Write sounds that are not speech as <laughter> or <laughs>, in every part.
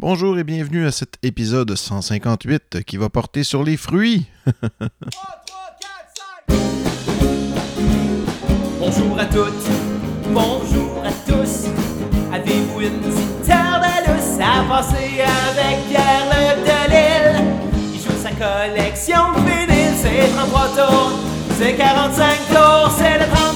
Bonjour et bienvenue à cet épisode 158 qui va porter sur les fruits. <laughs> Bonjour à toutes, bonjour à tous. Avez-vous une petite lousse à passer avec Pierre Le Delille? Il joue sa collection de vinyles, c'est 33 tours, c'est 45 tours, c'est le 33-45.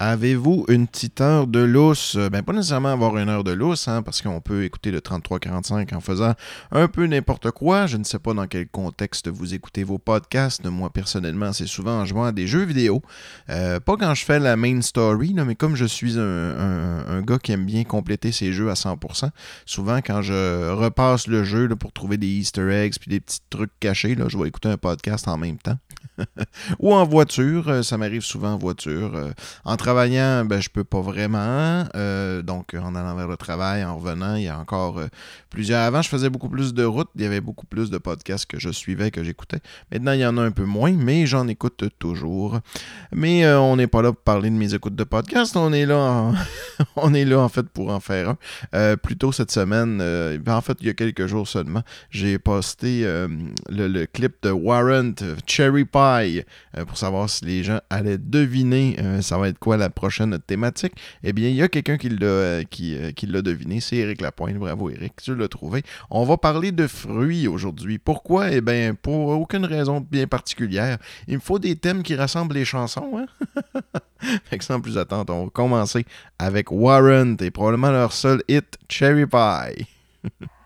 Avez-vous une petite heure de lousse? Ben, pas nécessairement avoir une heure de lousse, hein, parce qu'on peut écouter le 33-45 en faisant un peu n'importe quoi. Je ne sais pas dans quel contexte vous écoutez vos podcasts. Moi, personnellement, c'est souvent en jouant à des jeux vidéo. Euh, pas quand je fais la main story, mais comme je suis un, gars qui aime bien compléter ses jeux à 100%, souvent quand je repasse le jeu pour trouver des easter eggs puis des petits trucs cachés, là, je vais écouter un podcast en même temps. <laughs> Ou en voiture, euh, ça m'arrive souvent en voiture. euh, en travaillant, ben, je peux pas vraiment. euh, donc, en allant vers le travail, en revenant, il y a encore plusieurs. Avant, je faisais beaucoup plus de routes. Il y avait beaucoup plus de podcasts que je suivais, que j'écoutais. Maintenant, il y en a un peu moins, mais j'en écoute toujours. Mais on n'est pas là pour parler de mes écoutes de podcasts. On est là, en... <laughs> on est là en fait pour en faire un. Plus tôt cette semaine, ben, en fait, il y a quelques jours seulement, j'ai posté le, le clip de Warrant Cherry Euh, pour savoir si les gens allaient deviner euh, ça va être quoi la prochaine thématique. Eh bien, il y a quelqu'un qui l'a euh, deviné, c'est Eric Lapointe. Bravo Eric, tu l'as trouvé. On va parler de fruits aujourd'hui. Pourquoi? Eh bien, pour aucune raison bien particulière. Il me faut des thèmes qui rassemblent les chansons. Hein? <laughs> fait que sans plus attendre, on va commencer avec Warrant et probablement leur seul hit Cherry Pie. <laughs>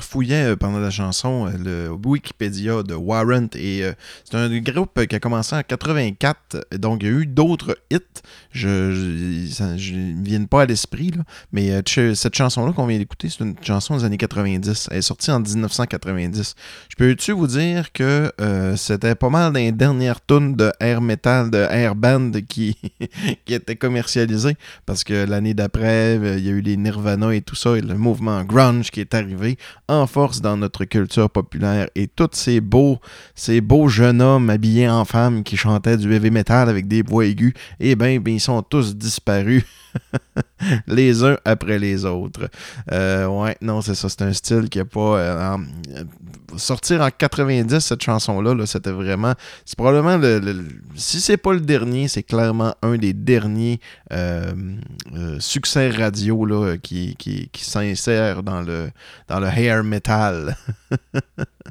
Je euh, pendant la chanson euh, le Wikipédia de Warrant et euh, c'est un groupe qui a commencé en 84, donc il y a eu d'autres hits. Je, ne viennent pas à l'esprit, mais cette chanson-là qu'on vient d'écouter, c'est une chanson des années 90. Elle est sortie en 1990. Je peux-tu vous dire que c'était pas mal des dernières tunes de air metal, de air band qui, <laughs> qui étaient parce que l'année d'après, il y a eu les Nirvana et tout ça, et le mouvement grunge qui est arrivé en force dans notre culture populaire. Et tous ces beaux, ces beaux jeunes hommes habillés en femmes qui chantaient du heavy metal avec des voix aiguës, eh bien, ben, ils sont tous disparus. <laughs> <laughs> les uns après les autres. Euh, ouais, non, c'est ça. C'est un style qui a pas. euh, en- euh, sortir en 90, cette chanson-là, là, c'était vraiment. C'est probablement le. si c'est pas le dernier, c'est clairement un des derniers euh, euh, succès radio qui, s'insère dans le hair metal. <laughs>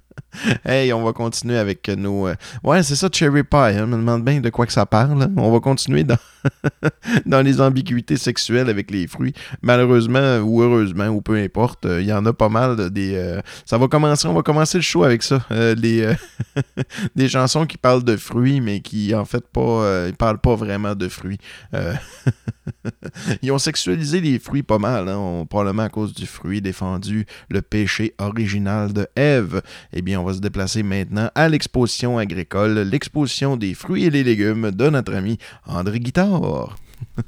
hey, on va continuer avec nos. euh, Ouais, c'est ça, Cherry Pie. hein, Je me demande bien de quoi que ça parle. hein. On va continuer dans, <laughs> dans les ambiguïtés sexuelles avec les fruits. Malheureusement ou heureusement, ou peu importe, euh, il y en a pas mal de- des. euh, ça va commencer, on va commencer le show avec ça. les, <laughs> des chansons qui parlent de fruits, mais qui en fait pas. ils parlent pas vraiment de fruits. <laughs> Ils ont sexualisé les fruits pas mal, hein, probablement à cause du fruit défendu, le péché original de Ève. Eh bien, on va se déplacer maintenant à l'exposition agricole, l'exposition des fruits et des légumes de notre ami André Guitard. <laughs>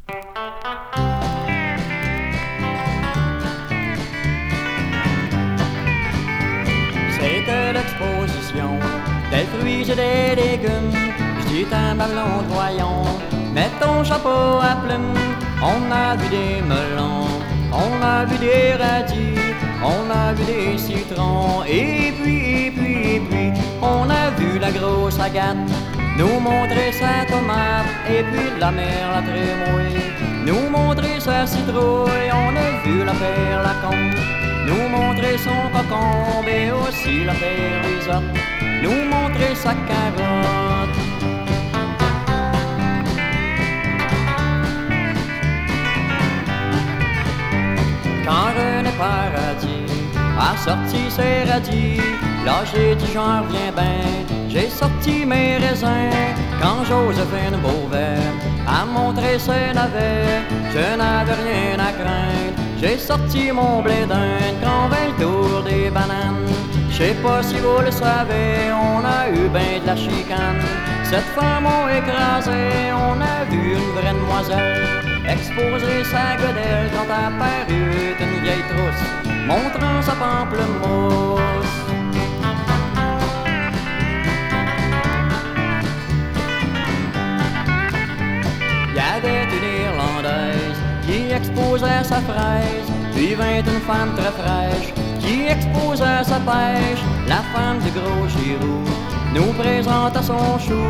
C'était l'exposition des fruits et des légumes. J'dis un ballon voyons, mets ton chapeau à plumes. On a vu des melons, on a vu des radis, on a vu des citrons. Et puis, et puis, et puis, on a vu la grosse agate nous montrer sa tomate. Et puis la mère la trémouille nous montrer sa citrouille. On a vu la perle la combe nous montrer son cocombe et aussi la périsotte, nous montrer sa carotte. Quand René Paradis a sorti ses radis, là j'ai dit j'en reviens ben, j'ai sorti mes raisins. Quand Joséphine Beauvais a montré ses navets, je n'avais rien à craindre. J'ai sorti mon blé d'Inde quand le tour des bananes. Je sais pas si vous le savez, on a eu ben de la chicane. Cette femme m'a écrasé, on a vu une vraie demoiselle exposer sa godelle quand apparut une vieille trousse montrant sa pamplemousse. Y avait une Irlandaise qui exposait sa fraise, puis vint une femme très fraîche qui exposait sa pêche. La femme du gros Giroux nous présenta son chou,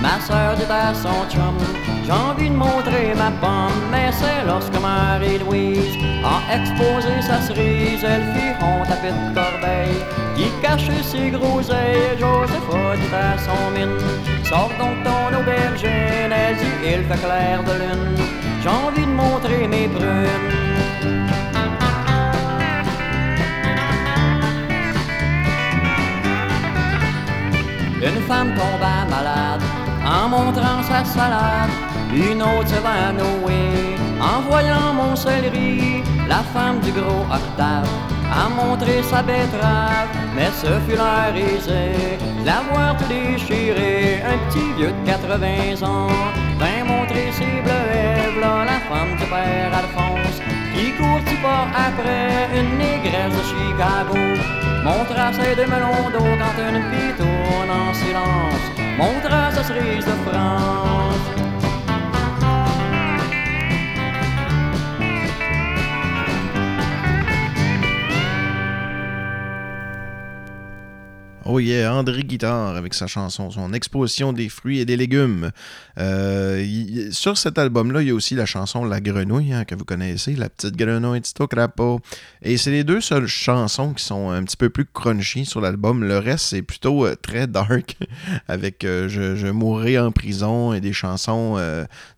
ma soeur dit à son chum, j'ai envie de montrer ma pomme, mais c'est lorsque Marie-Louise a exposé sa cerise, elle fit honte à petite corbeille qui cachait ses groseilles. Joseph dit à son mine, sors donc ton aubergine, elle dit il fait clair de lune, j'ai envie de montrer mes prunes. Une femme tomba malade en montrant sa salade. Une autre se va nouer en voyant mon céleri. La femme du gros Octave a montré sa betterave, mais ce fut l'air aisé d'avoir tout déchiré. Un petit vieux de 80 ans vint montrer ses bleuets. V'là la femme du père Alphonse qui court pas après une négresse de Chicago. Montra ses deux melons d'eau quand une fille tourne en silence. Montra sa cerise de France. Oh yeah, André Guitard avec sa chanson, son exposition des fruits et des légumes. Euh, sur cet album-là, il y a aussi la chanson La Grenouille, hein, que vous connaissez, La petite grenouille, Tito Crapaud. Et c'est les deux seules chansons qui sont un petit peu plus crunchy sur l'album. Le reste, c'est plutôt euh, très dark, <laughs> avec euh, je, je mourrai en prison et des chansons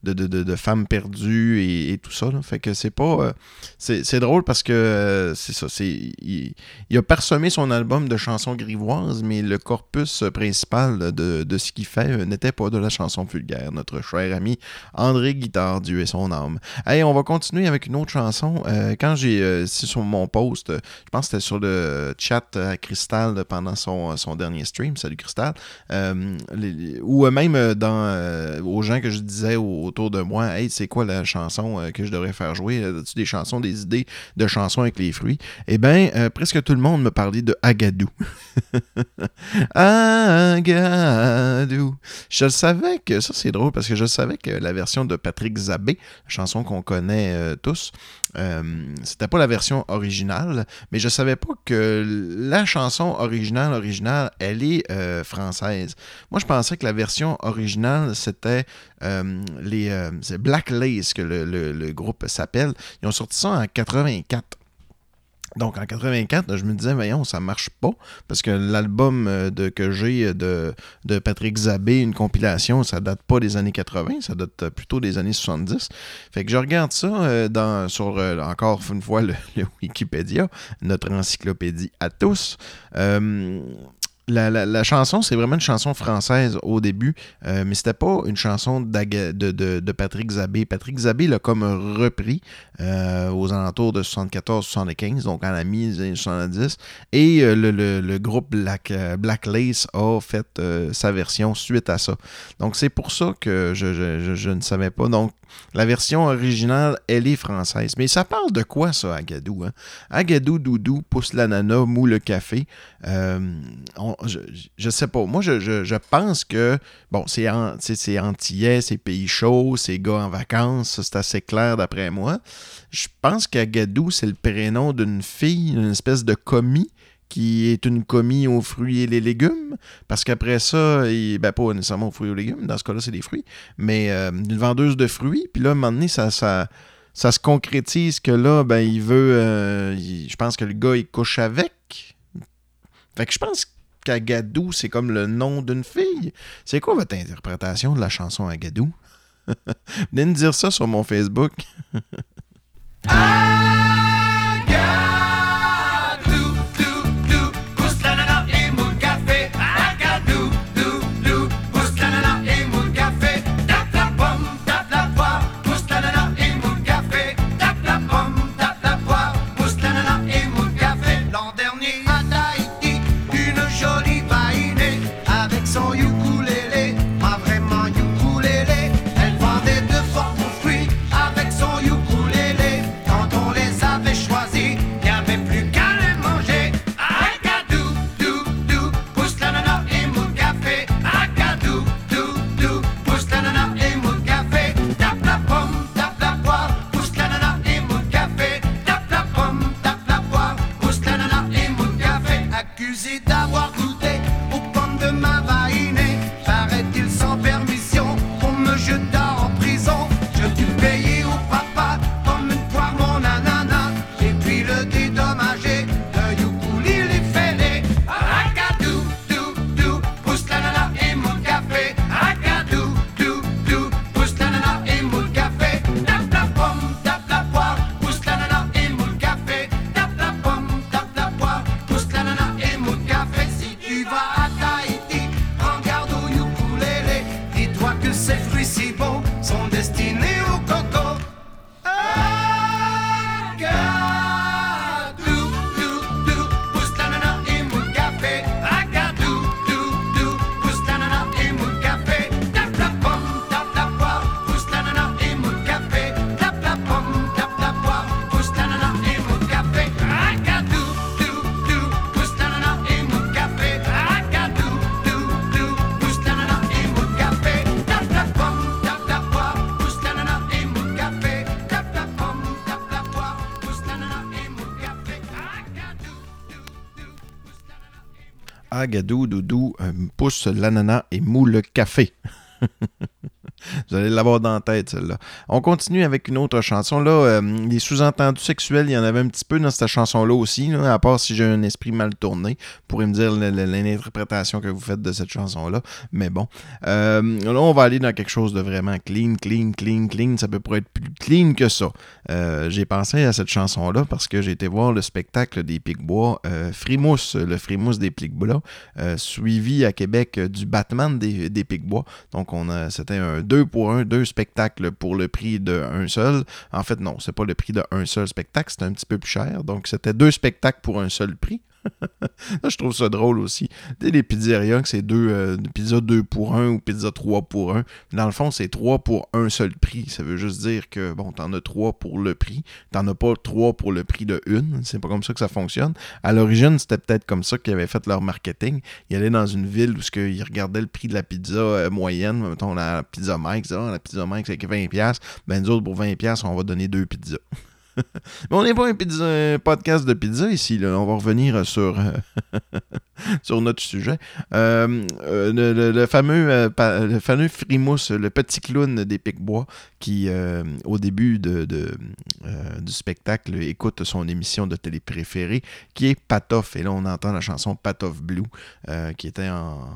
de, de, de- femmes perdues et, tout ça. Fait que c'est pas. c'est drôle parce que c'est ça. il a parsemé son album de chansons grivoises, mais le corpus principal de, de ce qu'il fait euh, n'était pas de la chanson vulgaire. Notre cher ami André Guitard, Dieu et son âme. Hey, on va continuer avec une autre chanson. Euh, quand j'ai. euh, sur mon post, je pense que c'était sur le chat à Cristal pendant son, son dernier stream. Salut Cristal. Euh, ou même dans, aux gens que je disais au- autour de moi, hey, c'est quoi la chanson que je devrais faire jouer? As-tu des chansons, des idées de chansons avec les fruits? Eh bien, presque tout le monde me parlait de Agadou. <laughs> Agadou. Je savais que, ça c'est drôle parce que je savais que la version de Patrick Zabé, chanson qu'on connaît euh, tous, euh, c'était pas la version originale, mais je savais pas que la chanson originale, originale, elle est euh, française. Moi, je pensais que la version originale, c'était les Black Lace que le, le- le groupe s'appelle. Ils ont sorti ça en 84. Donc en 84, je me disais, voyons, ça marche pas, parce que l'album euh, que j'ai de, de Patrick Zabé, une compilation, ça date pas des années 80, ça date euh, plutôt des années 70. Fait que je regarde ça euh, sur, euh, encore une fois, le, Wikipédia, notre encyclopédie à tous. Euh, la, chanson, c'est vraiment une chanson française au début, euh, mais c'était pas une chanson de, Patrick Zabé. Patrick Zabé l'a comme repris euh, aux alentours de 74-75, donc à la mi des années 70, et euh, le, le- le groupe Black, Lace a fait sa version suite à ça. Donc c'est pour ça que je ne savais pas. Donc la version originale, elle est française. Mais ça parle de quoi ça, Agadou? Hein? Agadou, Doudou, Pousse l'ananas, Mou le café. Euh, je, je sais pas. Moi, je, pense que, bon, c'est an- c'est antillais, c'est pays chaud, c'est gars en vacances, c'est assez clair d'après moi. Je pense qu'Agadou, c'est le prénom d'une fille, une espèce de commis qui est une commis aux fruits et les légumes, parce qu'après ça, il, ben pas nécessairement aux fruits et aux légumes, dans ce cas-là, c'est des fruits, mais euh, une vendeuse de fruits, puis là, à un moment donné, ça, ça, se concrétise que là, ben, il veut, euh, je pense que le gars, il couche avec. Fait que je pense qu'Agadou, c'est comme le nom d'une fille. C'est quoi votre interprétation de la chanson Agadou? <laughs> Venez me dire ça sur mon Facebook. Agadou, <laughs> Agadou Doudou euh, pousse l'ananas et moule le café. <laughs> <laughs> Vous allez l'avoir dans la tête, celle-là. On continue avec une autre chanson. Là, euh, les sous-entendus sexuels, il y en avait un petit peu dans cette chanson-là aussi, à part si j'ai un esprit mal tourné. Vous pourrez me dire l'interprétation que vous faites de cette chanson-là. Mais bon. Euh, là, on va aller dans quelque chose de vraiment clean, clean, clean, clean. Ça peut pas être plus clean que ça. Euh, j'ai pensé à cette chanson-là parce que j'ai été voir le spectacle des Picbois Frimousse, le Frimousse des Picbois, suivi à Québec du Batman des, des Picbois. Donc, on a, c'était un deux pour un, deux spectacles pour le prix d'un seul. En fait, non, c'est pas le prix d'un seul spectacle, c'est un petit peu plus cher. Donc, c'était deux spectacles pour un seul prix. <laughs> Je trouve ça drôle aussi. Sais, les pizzerias, que c'est deux, euh, pizza 2 pour 1 ou pizza 3 pour 1. Dans le fond, c'est 3 pour un seul prix. Ça veut juste dire que, bon, t'en as 3 pour le prix. T'en as pas 3 pour le prix de une. C'est pas comme ça que ça fonctionne. À l'origine, c'était peut-être comme ça qu'ils avaient fait leur marketing. Ils allaient dans une ville où ils regardaient le prix de la pizza euh, moyenne. Mettons, la pizza Mike, ça, la pizza Mike, c'est 20$. Ben, nous autres, pour 20$, on va donner deux pizzas. <laughs> On n'est pas un, un podcast de pizza ici. Là. On va revenir sur, euh, <laughs> <laughs> sur notre sujet. Euh, euh, le, fameux, euh, le fameux Frimousse, le petit clown des Picbois, qui, euh, au début de, du spectacle, écoute son émission de télé préférée, qui est Patoff. Et là, on entend la chanson Patoff Blue, qui était en,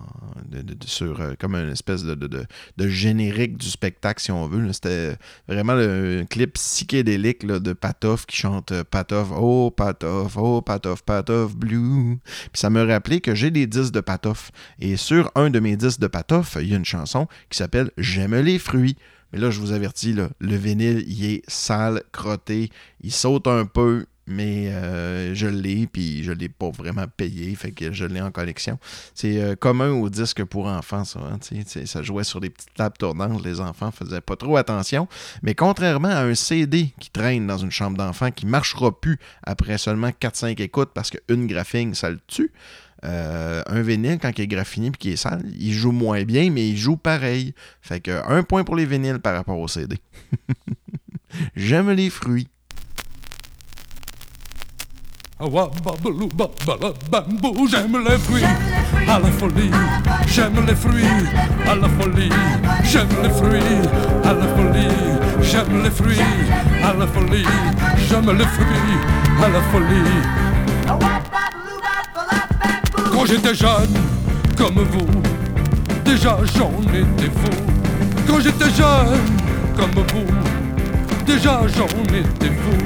sur comme une espèce de, générique du spectacle, si on veut. C'était vraiment un clip psychédélique de Patoff qui chante Patoff, oh Patoff, oh Patoff, Patoff Blue. Puis ça me que j'ai des disques de Patoff. Et sur un de mes disques de Patoff, il y a une chanson qui s'appelle J'aime les fruits. Mais là, je vous avertis, le vinyle, il est sale, crotté, il saute un peu, mais euh, je l'ai, puis je l'ai pas vraiment payé, fait que je l'ai en collection. C'est euh, commun aux disques pour enfants, ça. hein, ça jouait sur des petites tables tournantes, les enfants faisaient pas trop attention. Mais contrairement à un CD qui traîne dans une chambre d'enfant qui marchera plus après seulement 4-5 écoutes parce qu'une graphine, ça le tue, euh, un vinyle, quand il est graffiné et qu'il est sale, il joue moins bien, mais il joue pareil. Fait que un point pour les vinyles par rapport au CD. <laughs> J'aime les fruits. J'aime les fruits à la folie. J'aime les fruits à la folie. J'aime les fruits à la folie. J'aime les fruits à la folie. J'aime les fruits à la folie. Quand j'étais jeune, comme vous, déjà j'en étais fou. Quand j'étais jeune, comme vous, déjà j'en étais fou.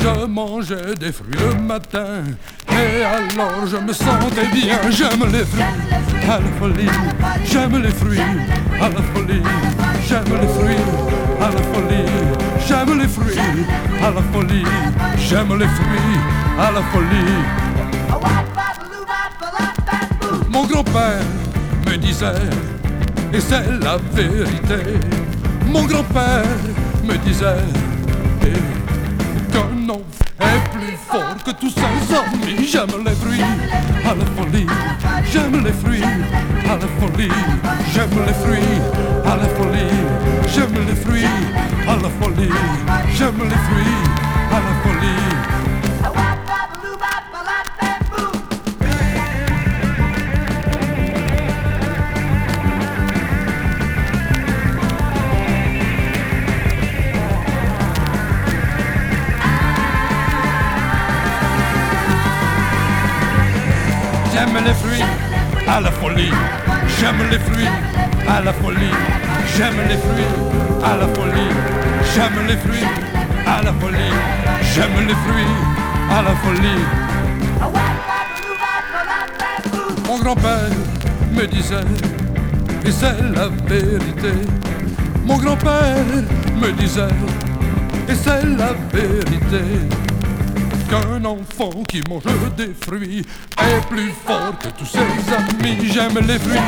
Je mangeais des fruits le matin Et alors je me sentais bien. J'aime les fruits à la folie. J'aime les fruits à la folie. J'aime les fruits à la folie. J'aime les fruits à la folie. J'aime les fruits à la folie Mon grand-père me disait Et c'est la vérité. Mon grand-père me disait qu'un enfant est plus fort que tous ses amis. J'aime les fruits à la folie, j'aime les fruits à la folie, j'aime les fruits à la folie, j'aime les fruits à la folie, j'aime les fruits à la folie. À la folie. J'aime les fruits à la folie. J'aime les fruits à la folie. J'aime les fruits à la folie. J'aime les fruits à la folie. Mon grand-père me disait, et c'est la vérité. Mon grand-père me disait, et c'est la vérité qu'un enfant qui mange des fruits est plus fort que tous ses amis. J'aime les fruits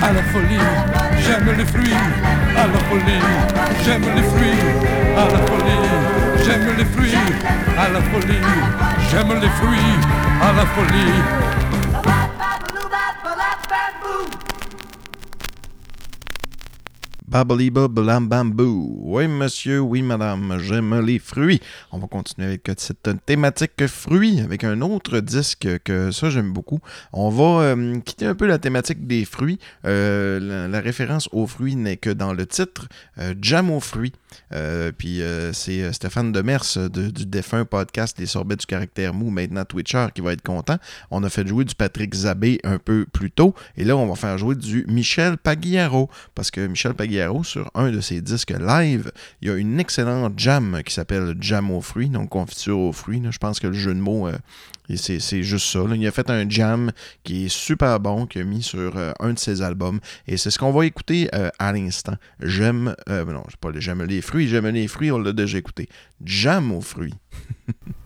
à la folie, j'aime les fruits à la folie, j'aime les fruits à la folie, j'aime les fruits à la folie, j'aime les fruits à la folie. Babbly Blam. Oui, monsieur, oui, madame, j'aime les fruits. On va continuer avec cette thématique fruits, avec un autre disque que ça, j'aime beaucoup. On va euh, quitter un peu la thématique des fruits. Euh, la, référence aux fruits n'est que dans le titre, euh, Jam aux fruits. puis c'est Stéphane Demers du défunt podcast Les sorbets du caractère mou, maintenant Twitcher, qui va être content. On a fait jouer du Patrick Zabé un peu plus tôt. Et là, on va faire jouer du Michel Pagliaro. Parce que Michel Pagliaro sur un de ses disques live, il y a une excellente jam qui s'appelle Jam aux fruits, donc confiture aux fruits. Je pense que le jeu de mots, euh, c'est juste ça. Il a fait un jam qui est super bon, qu'il a mis sur euh, un de ses albums. Et c'est ce qu'on va écouter euh, à l'instant. J'aime, non, pas j'aime les fruits, j'aime les fruits, on l'a déjà écouté. Jam aux fruits. <laughs>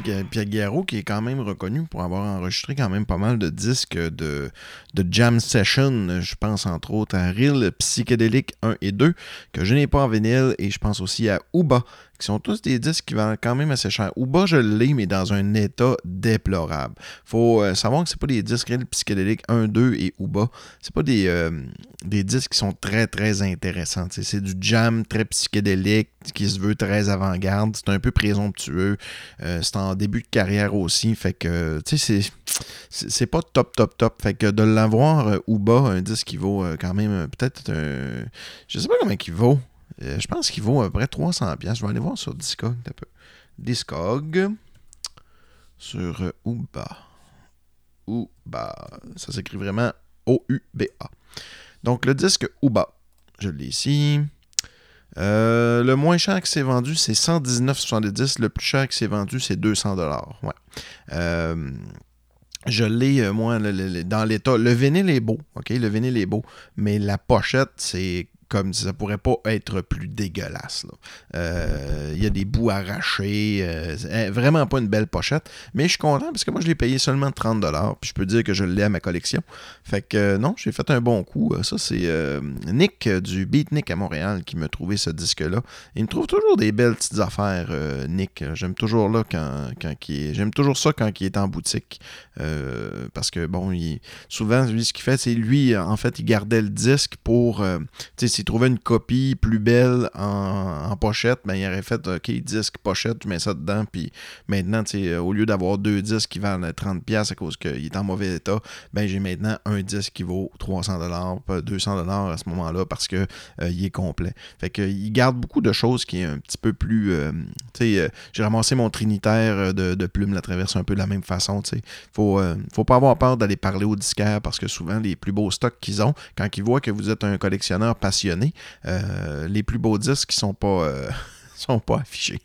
Qui est quand même reconnu pour avoir enregistré quand même pas mal de disques de, de jam session. Je pense entre autres à Real Psychedelic 1 et 2, que je n'ai pas en vinyle, et je pense aussi à Uba, qui sont tous des disques qui valent quand même assez cher. Uba, je l'ai, mais dans un état déplorable. faut euh, savoir que c'est pas des disques Real Psychedelic 1, 2 et Uba. C'est pas des, euh, des disques qui sont très, très intéressants. C'est du jam très psychédélique, qui se veut très avant-garde. C'est un peu présomptueux. Euh, c'est en début de carrière aussi. Fait que, tu sais, c'est, pas top, top, top. Fait que de l'avoir euh, ou bas, un disque qui vaut quand même peut-être. Je sais pas combien il vaut. Je pense qu'il vaut à peu près 300$. Je vais aller voir sur Discog un peu. Discog sur Uba. Uba. Ça s'écrit vraiment O-U-B-A. Donc le disque Uba. Je l'ai ici. Euh, le moins cher qui s'est vendu, c'est 119,70. Le plus cher qui s'est vendu, c'est 200 Ouais. Euh, je l'ai, euh, moi, dans l'état. Le vinyle est beau, OK? Le vinyle est beau. Mais la pochette, c'est comme ça pourrait pas être plus dégueulasse. Il euh, y a des bouts arrachés. Euh, vraiment pas une belle pochette. Mais je suis content parce que moi, je l'ai payé seulement 30$. Puis je peux dire que je l'ai à ma collection. Fait que euh, non, j'ai fait un bon coup. Ça, c'est Nick du Beatnik à Montréal qui m'a trouvé ce disque-là. Il me trouve toujours des belles petites affaires, Nick. J'aime toujours là quand, quand J'aime toujours ça quand il est en boutique. parce que bon, il... souvent, lui, ce qu'il fait, c'est lui, en fait, il gardait le disque pour. S'il trouvait une copie plus belle en, pochette, ben, il aurait fait OK, disque, pochette, tu mets ça dedans. Puis maintenant, au lieu d'avoir deux disques qui valent 30$ à cause qu'il est en mauvais état, ben j'ai maintenant un disque qui vaut 300$, 200$ à ce moment-là parce qu'il euh, il est complet. Fait que, il garde beaucoup de choses qui est un petit peu plus. Euh, euh, j'ai ramassé mon trinitaire de, de plumes, la traverse un peu de la même façon. Il faut, faut pas avoir peur d'aller parler au disquaire parce que souvent, les plus beaux stocks qu'ils ont, quand ils voient que vous êtes un collectionneur passionné, euh, les plus beaux disques qui sont pas. Euh, <laughs> affichés.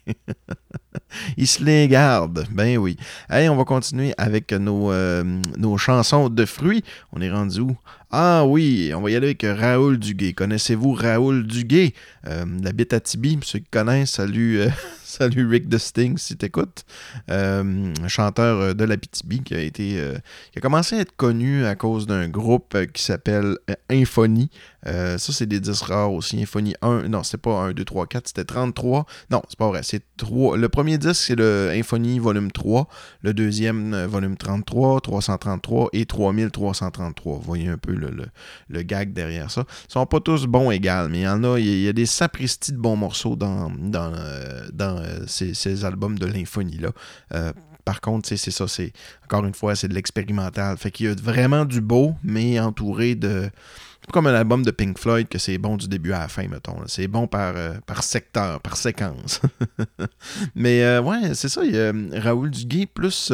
<laughs> Ils se les gardent. Ben oui. Allez, on va continuer avec nos, euh, nos chansons de fruits. On est rendu où? Ah oui, on va y aller avec Raoul Duguay. Connaissez-vous Raoul Duguay? la bite à Tibi, ceux qui connaissent, salut, <laughs> Salut Rick de Sting si t'écoutes. Euh, chanteur euh, de la BTB qui a été euh, qui a commencé à être connu à cause d'un groupe qui s'appelle Infonie. ça, c'est des disques rares aussi. Infonie 1, non, c'était pas 1, 2, 3, 4, c'était 33. Non, c'est pas vrai. C'est 3. Le premier disque, c'est le Infonie volume 3. Le deuxième, volume 33, 333 et 3333. Vous voyez un peu le, le, gag derrière ça. Ils sont pas tous bons égales, mais il y en a, il y a des sapristis de bons morceaux dans, dans, dans euh, ces, albums de l'infonie-là. Euh, par contre, c'est ça, c'est encore une fois, c'est de l'expérimental. Fait qu'il y a vraiment du beau, mais entouré de. Comme un album de Pink Floyd, que c'est bon du début à la fin, mettons. C'est bon par, euh, par secteur, par séquence. <laughs> mais ouais, c'est ça. Il y a Raoul Duguay, plus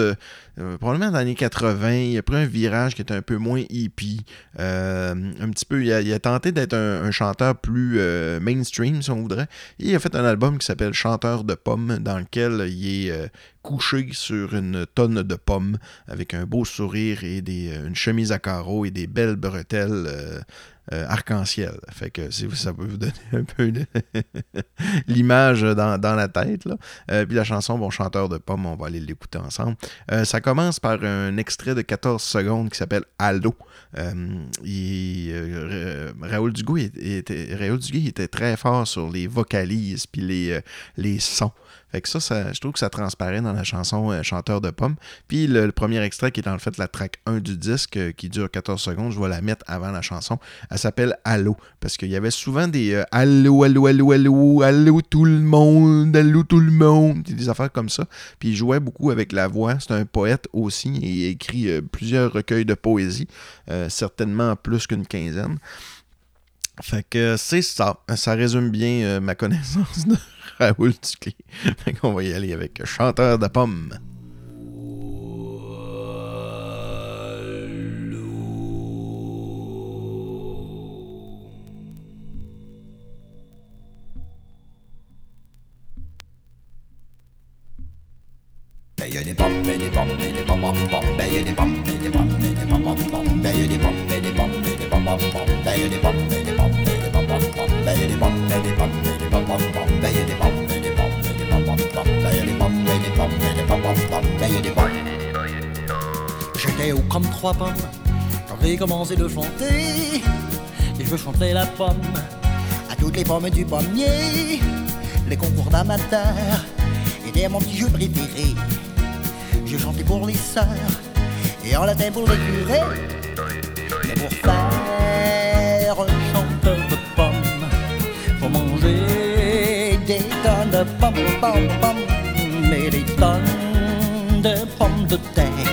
probablement dans les années 80, il a pris un virage qui était un peu moins hippie. un petit peu, il a, tenté d'être un, chanteur plus mainstream, si on voudrait. Et il a fait un album qui s'appelle Chanteur de pommes, dans lequel il est couché sur une tonne de pommes avec un beau sourire et des, euh, une chemise à carreaux et des belles bretelles euh, euh, arc-en-ciel. Fait que si ça peut vous donner un peu <laughs> l'image dans, la tête. Là. puis la chanson Bon chanteur de pommes, on va aller l'écouter ensemble. ça commence par un extrait de 14 secondes qui s'appelle Allo. Raoul Duguay était, Raoul était très fort sur les vocalises puis les, les sons. Fait que ça, je trouve que ça transparaît dans la chanson euh, Chanteur de pommes. Puis le, premier extrait qui est en fait la track 1 du disque euh, qui dure 14 secondes, je vais la mettre avant la chanson. Elle s'appelle Allô. Parce qu'il y avait souvent des euh, Allô, allô, allô, allô, allô tout le monde, allô tout le monde. Des affaires comme ça. Puis il jouait beaucoup avec la voix. C'est un poète aussi et il écrit plusieurs recueils de poésie. certainement plus qu'une quinzaine. Fait que c'est ça. Ça résume bien ma connaissance de Raoul Duclé. Fait qu'on va y aller avec Chanteur de pommes. Trois pommes. J'ai commencé de chanter, et je chantais la pomme à toutes les pommes du pommier. Les concours d'amateurs étaient mon petit jeu préféré. Je chantais pour les sœurs et en latin pour les curés. Pour faire un chanteur de pommes, faut manger des tonnes de pommes, pommes, pommes, mais des tonnes de pommes de terre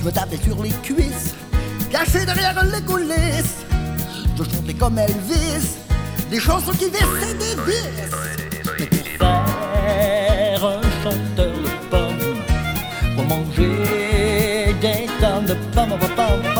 Je me tapais sur les cuisses, caché derrière les coulisses. Je chantais comme Elvis, des chansons qui versaient des vis. Mais pour faire un chanteur de pommes, pour manger des tonnes de pommes, pommes, pommes,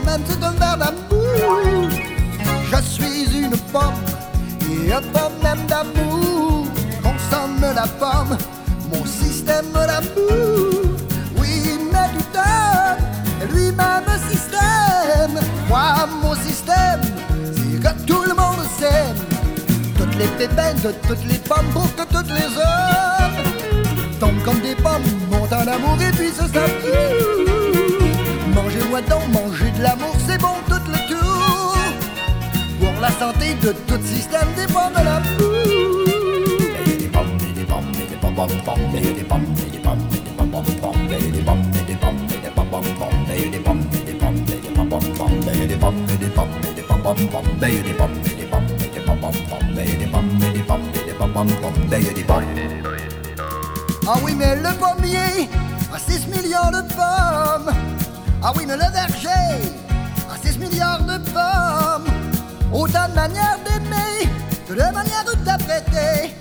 pomme, c'est un verre d'amour. Je suis une pomme et un même d'amour. Consomme la pomme, mon système d'amour. Oui, mais du temps, lui-même système. Moi, mon système, c'est que tout le monde s'aime. Toutes les pépins de toutes les pommes pour que toutes les hommes tombent comme des pommes, montent en amour et puis se savent Manger de l'amour, c'est bon tout le tour. Pour la santé de tout système des pommes de l'amour. Ah oui, mais le pommier Autant de manières d'aimer que de d'interpréter.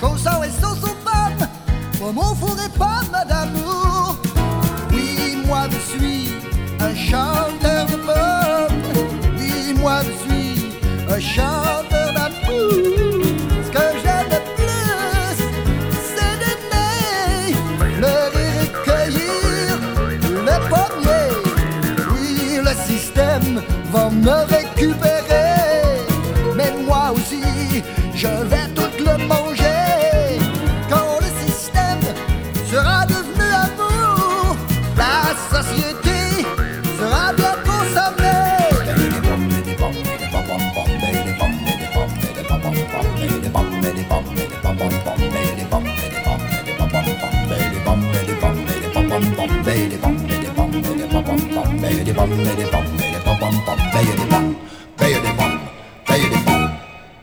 Chaussons et sauce aux pommes, pomme au four et pommes d'amour. Oui, moi je suis un chanteur de pommes. Oui, moi je suis un chanteur d'amour. Ce que j'aime le plus, c'est d'aimer, pleurer et cueillir le pommier. Oui, le système va me récupérer,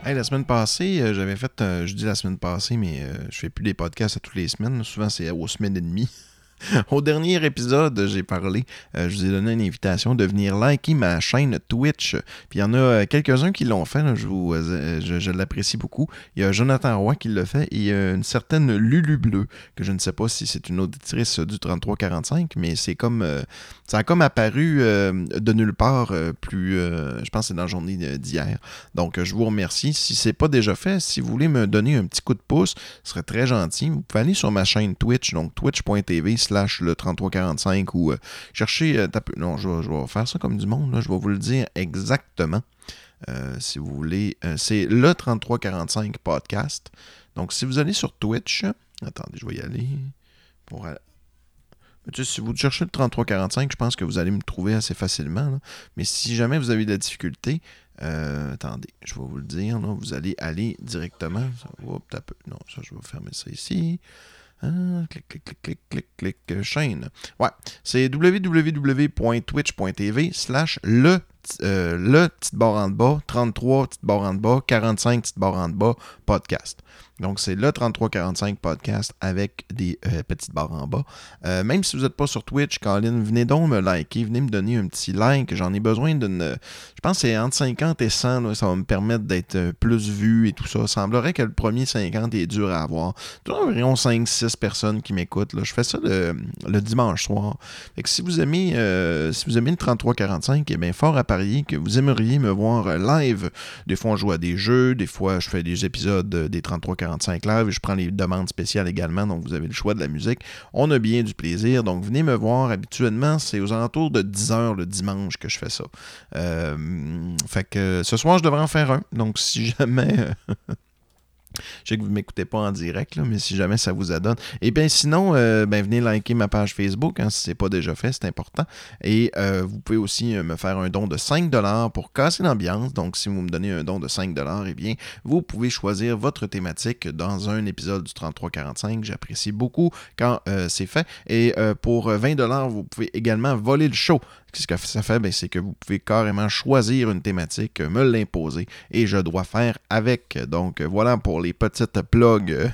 Hey, la semaine passée, euh, j'avais fait, euh, je dis la semaine passée, mais euh, je fais plus des podcasts à toutes les semaines. Souvent, c'est aux semaines et demie. <laughs> Au dernier épisode, j'ai parlé, euh, je vous ai donné une invitation de venir liker ma chaîne Twitch. Puis il y en a euh, quelques-uns qui l'ont fait, euh, je, l'apprécie beaucoup. Il y a Jonathan Roy qui l'a fait et il y a une certaine Lulu Bleu, que je ne sais pas si c'est une auditrice du 3345, mais c'est comme ça a comme apparu de nulle part plus, je pense que c'est dans la journée d'hier. Donc je vous remercie. Si c'est pas déjà fait, si vous voulez me donner un petit coup de pouce, ce serait très gentil. Vous pouvez aller sur ma chaîne Twitch, donc twitch.tv le 3345 ou euh, cherchez... euh, non, je vais, faire ça comme du monde, là, je vais vous le dire exactement. Euh, si vous voulez, c'est le 3345 podcast. Donc, si vous allez sur Twitch, attendez, je vais y aller. Pour, tu sais, si vous cherchez le 3345, je pense que vous allez me trouver assez facilement. Mais si jamais vous avez de la difficulté, euh, attendez, je vais vous le dire. là, vous allez aller directement. Oups, t'as peu- non, ça, je vais fermer ça ici. Ah, clic, clic, clic, clic, clic, euh, chaîne. Ouais, c'est www.twitch.tv slash le, euh, le petite barre en bas, 33 petite barre en bas, 45 petite barre en bas, podcast. Donc, c'est le 3345 podcast avec des euh, petites barres en bas. Euh, même si vous n'êtes pas sur Twitch, Colin, venez donc me liker, venez me donner un petit like. J'en ai besoin d'une. Je pense que c'est entre 50 et 100, là, ça va me permettre d'être euh, plus vu et tout ça. Il semblerait que le premier 50 est dur à avoir. A environ 5-6 personnes qui m'écoutent. Je fais ça le, dimanche soir. Fait que si vous aimez, si vous aimez le 3345, il est bien fort à parier que vous aimeriez me voir live. Des fois, on joue à des jeux, des fois, je fais des épisodes des 3345 je prends les demandes spéciales également, donc vous avez le choix de la musique. On a bien du plaisir, donc venez me voir. Habituellement, c'est aux alentours de 10h le dimanche que je fais ça. Euh, fait que ce soir, je devrais en faire un. Donc, si jamais. <laughs> Je sais que vous ne m'écoutez pas en direct, mais si jamais ça vous adonne. Et bien sinon, euh, ben, venez liker ma page Facebook hein, si ce n'est pas déjà fait, c'est important. Et euh, vous pouvez aussi euh, me faire un don de 5$ pour casser l'ambiance. Donc si vous me donnez un don de 5$, eh bien, vous pouvez choisir votre thématique dans un épisode du 3345. J'apprécie beaucoup quand c'est fait. Et pour 20$, vous pouvez également voler le show. Ce que ça fait, ben, c'est que vous pouvez carrément choisir une thématique, euh, me l'imposer, et je dois faire avec. Donc euh, voilà pour les petites plugs.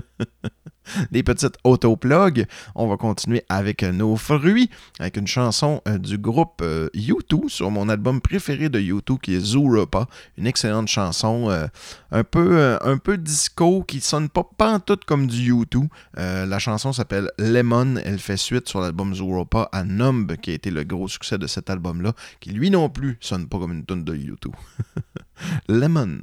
<laughs> les petites autoplugs. On va continuer avec euh, nos fruits, avec une chanson euh, du groupe euh, U2 sur mon album préféré de U2 qui est Zooropa. Une excellente chanson, euh, un, peu, euh, disco qui sonne pas pantoute comme du U2. Euh, la chanson s'appelle Lemon. Elle fait suite sur l'album Zooropa à Numb, qui a été le gros succès de cet album-là, qui lui non plus sonne pas comme une tonne de U2. <laughs> Lemon.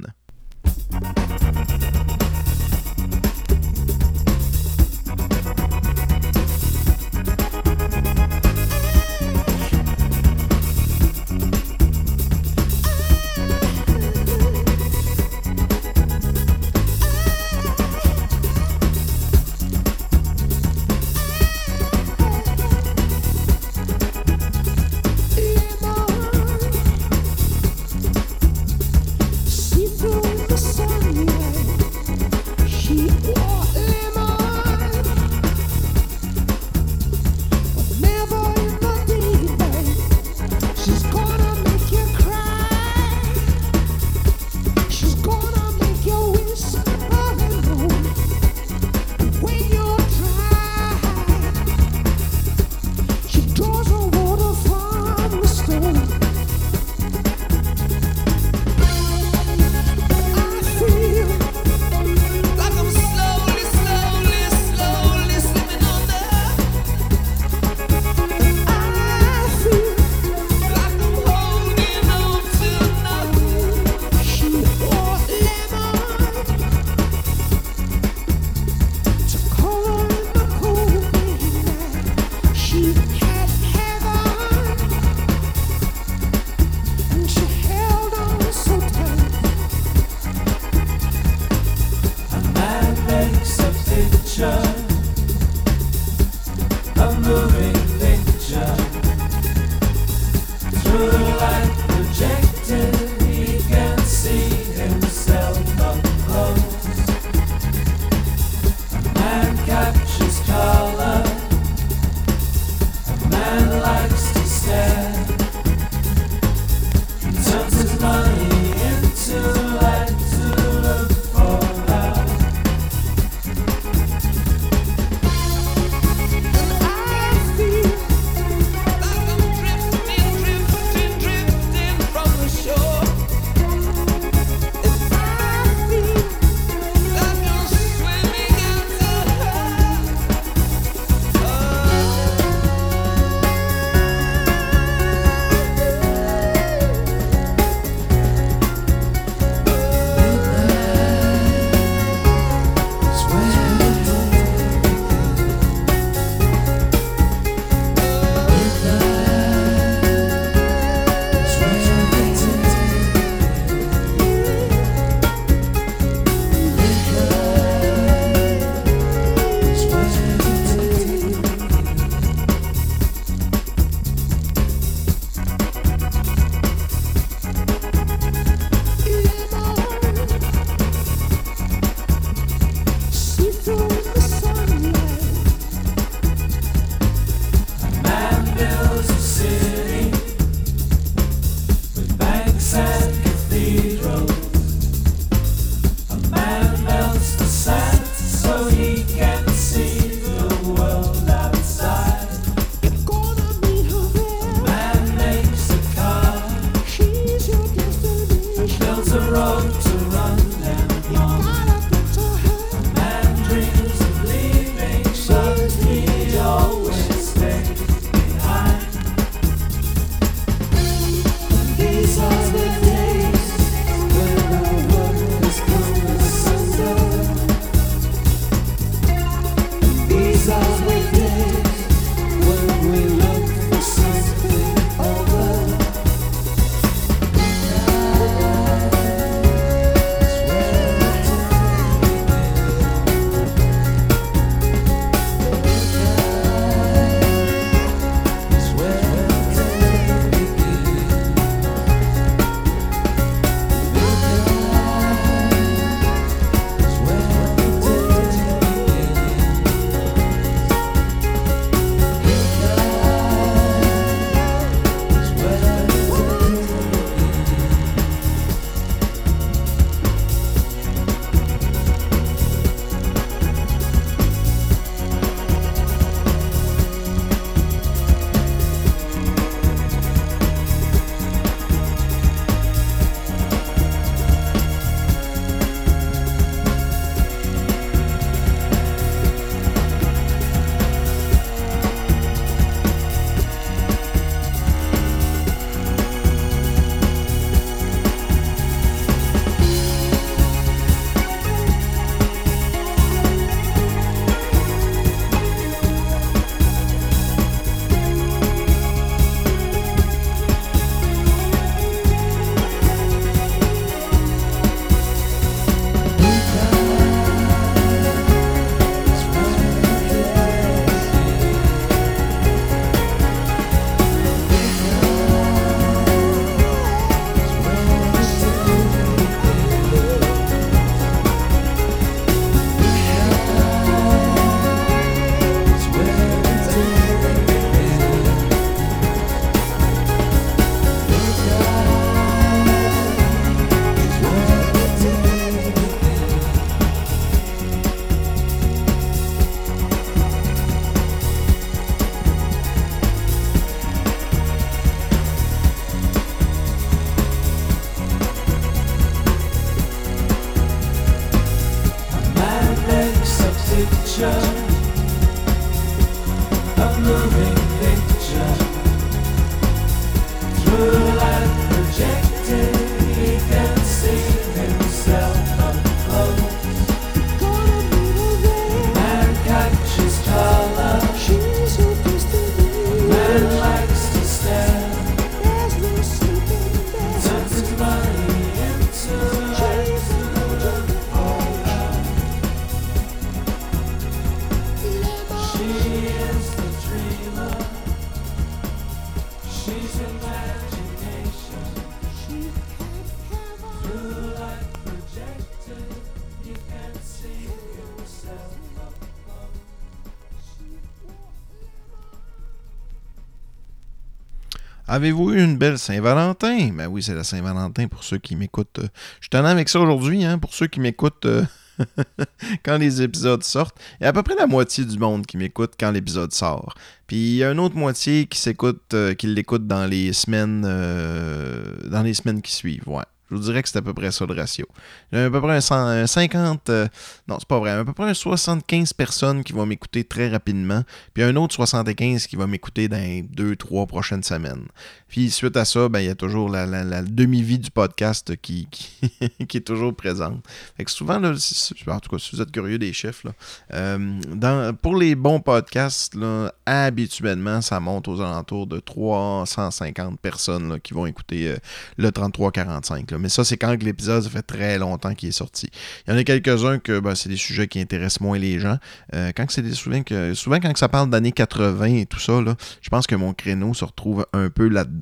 Avez-vous eu une belle Saint-Valentin? Ben oui, c'est la Saint-Valentin pour ceux qui m'écoutent. euh, Je suis en avec ça aujourd'hui, hein, pour ceux qui m'écoutent euh, <laughs> quand les épisodes sortent. Il y a à peu près la moitié du monde qui m'écoute quand l'épisode sort. Puis il y a une autre moitié qui s'écoute, euh, qui l'écoute dans les semaines dans les semaines qui suivent, ouais. Je vous dirais que c'est à peu près ça le ratio. J'ai à peu près un, 100 un 50, euh, non, c'est pas vrai, à peu près un 75 personnes qui vont m'écouter très rapidement, puis un autre 75 qui va m'écouter dans les 2-3 prochaines semaines. Puis suite à ça, ben, il y a toujours la, la- demi-vie du podcast qui, qui, <laughs> qui est toujours présente. Fait que souvent, là, si- en tout cas, si vous êtes curieux des chiffres, là, euh, pour les bons podcasts, là, habituellement, ça monte aux alentours de 350 personnes là, qui vont écouter euh, le 3345. là. Mais ça, c'est quand l'épisode, ça fait très longtemps qu'il est sorti. Il y en a quelques-uns que ben, c'est des sujets qui intéressent moins les gens. Euh, quand c'est des souvent que souvent quand ça parle d'années 80 et tout ça, là, je pense que mon créneau se retrouve un peu là-dedans.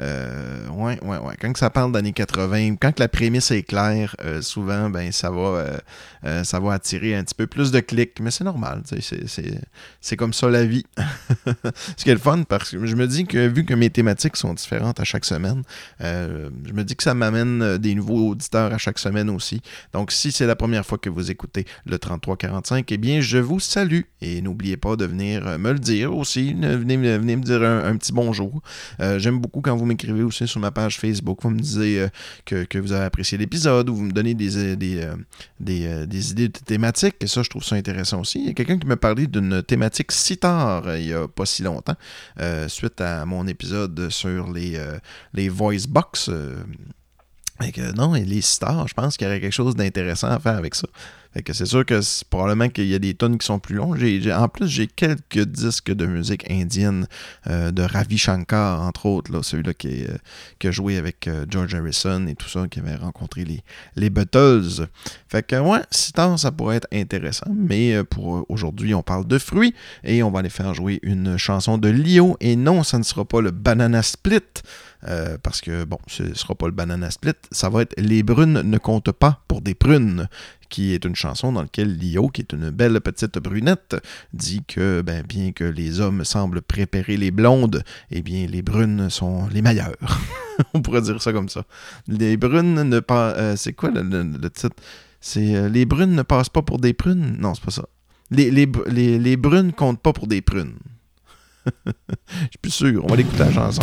Euh, ouais, ouais, ouais. Quand ça parle d'années 80, quand la prémisse est claire, euh, souvent, ben ça va, euh, euh, ça va attirer un petit peu plus de clics, mais c'est normal. C'est, comme ça la vie. <laughs> Ce qui est le fun, parce que je me dis que vu que mes thématiques sont différentes à chaque semaine, je me dis que ça m'amène des nouveaux auditeurs à chaque semaine aussi. Donc, si c'est la première fois que vous écoutez le 3345, eh bien, je vous salue. Et n'oubliez pas de venir me le dire aussi. Ne- Venez, venez me dire un, un petit bonjour. Euh, Beaucoup quand vous m'écrivez aussi sur ma page Facebook. Vous me disiez euh, que, que vous avez apprécié l'épisode ou vous me donnez des, euh, des, euh, des, des idées de thématiques. Et ça, je trouve ça intéressant aussi. Il y a quelqu'un qui m'a parlé d'une thématique sitar euh, il n'y a pas si longtemps, suite à mon épisode sur les, les voice box. Fait que non, et les stars, je pense qu'il y aurait quelque chose d'intéressant à faire avec ça. Fait que c'est sûr que probablement qu'il y a des tonnes qui sont plus longs. J'ai, en plus, j'ai quelques disques de musique indienne euh, de Ravi Shankar, entre autres, là, celui-là qui, euh, a joué avec euh, George Harrison et tout ça, qui avait rencontré les, les Beatles. Fait que ouais, si ça pourrait être intéressant. Mais pour aujourd'hui, on parle de fruits et on va aller faire jouer une chanson de Lio. Et non, ça ne sera pas le Banana Split. Euh, parce que, bon, ce ne sera pas le Banana Split, ça va être Les brunes ne comptent pas pour des prunes, qui est une chanson dans laquelle Lio, qui est une belle petite brunette, dit que, ben, bien que les hommes semblent préparer les blondes, eh bien, les brunes sont les meilleures. <laughs> On pourrait dire ça comme ça. Les brunes ne pas. euh, c'est quoi le, titre? C'est euh, Les brunes ne passent pas pour des prunes? Non, c'est pas ça. Les, les, les, les brunes comptent pas pour des prunes. <laughs> Je suis plus sûr. On va l'écouter la chanson.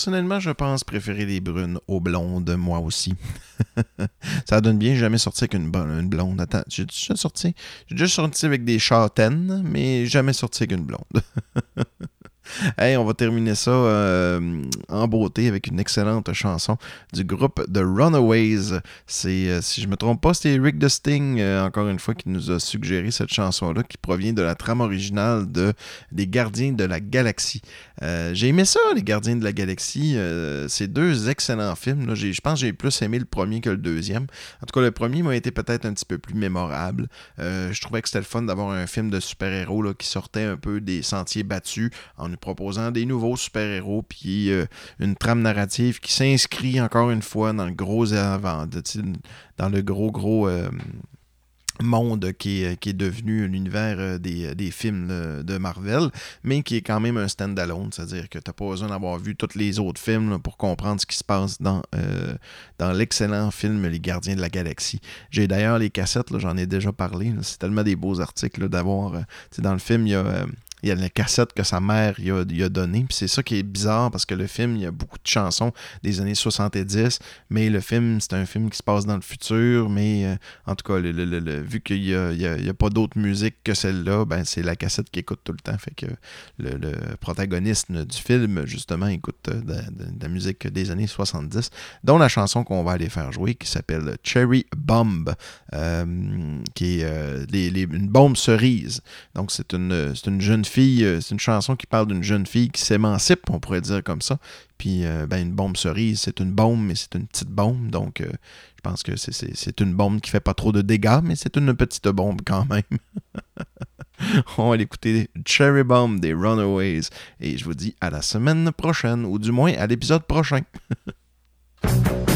Personnellement, je pense préférer les brunes aux blondes, moi aussi. <laughs> ça donne bien, j'ai jamais sorti avec blonde. Attends, j'ai déjà sorti? J'ai déjà sorti avec des châtaines, mais jamais sorti avec une blonde. <laughs> <laughs> On va terminer ça euh, en beauté avec une excellente chanson du groupe The Runaways. C'est, euh, si je me trompe pas, c'est Rick the Sting, euh, encore une fois, qui nous a suggéré cette chanson-là, qui provient de la trame originale de Gardiens de la Galaxie. J'ai aimé ça, Les Gardiens de la Galaxie. C'est deux excellents films. Je pense que j'ai plus aimé le premier que le deuxième. En tout cas, le premier m'a été peut-être un petit peu plus mémorable. Je trouvais que c'était le fun d'avoir un film de super-héros qui sortait un peu des sentiers battus en nous proposant des nouveaux super-héros, puis euh, une trame narrative qui s'inscrit encore une fois dans le gros avant, dans le gros gros euh, monde qui est, qui est devenu l'univers euh, des, des films de Marvel, mais qui est quand même un stand-alone, c'est-à-dire que tu n'as pas besoin d'avoir vu tous les autres films pour comprendre ce qui se passe dans, dans l'excellent film Les Gardiens de la Galaxie. J'ai d'ailleurs les cassettes, j'en ai déjà parlé, c'est tellement des beaux articles d'avoir... dans le film, il y a... il y a la cassette que sa mère y a, a donnée. Puis c'est ça qui est bizarre parce que le film, il y a beaucoup de chansons des années 70, mais le film, c'est un film qui se passe dans le futur. Mais euh, en tout cas, vu qu'il n'y a, a- a pas d'autre musique que celle-là, ben, c'est la cassette qui écoute tout le temps. Fait que le, protagoniste du film, justement, écoute euh, de, la musique des années 70, dont la chanson qu'on va aller faire jouer qui s'appelle Cherry Bomb, euh, qui est une bombe cerise. Donc, c'est une, une jeune fille, euh, c'est une chanson qui parle d'une jeune fille qui s'émancipe, on pourrait dire comme ça. Puis, euh, ben, une bombe cerise, c'est une bombe, mais c'est une petite bombe. Donc, euh, je pense que c'est- une bombe qui fait pas trop de dégâts, mais c'est une petite bombe quand même. <laughs> on va l'écouter Cherry Bomb des Runaways. Et je vous dis à la semaine prochaine, ou du moins à l'épisode prochain. <laughs>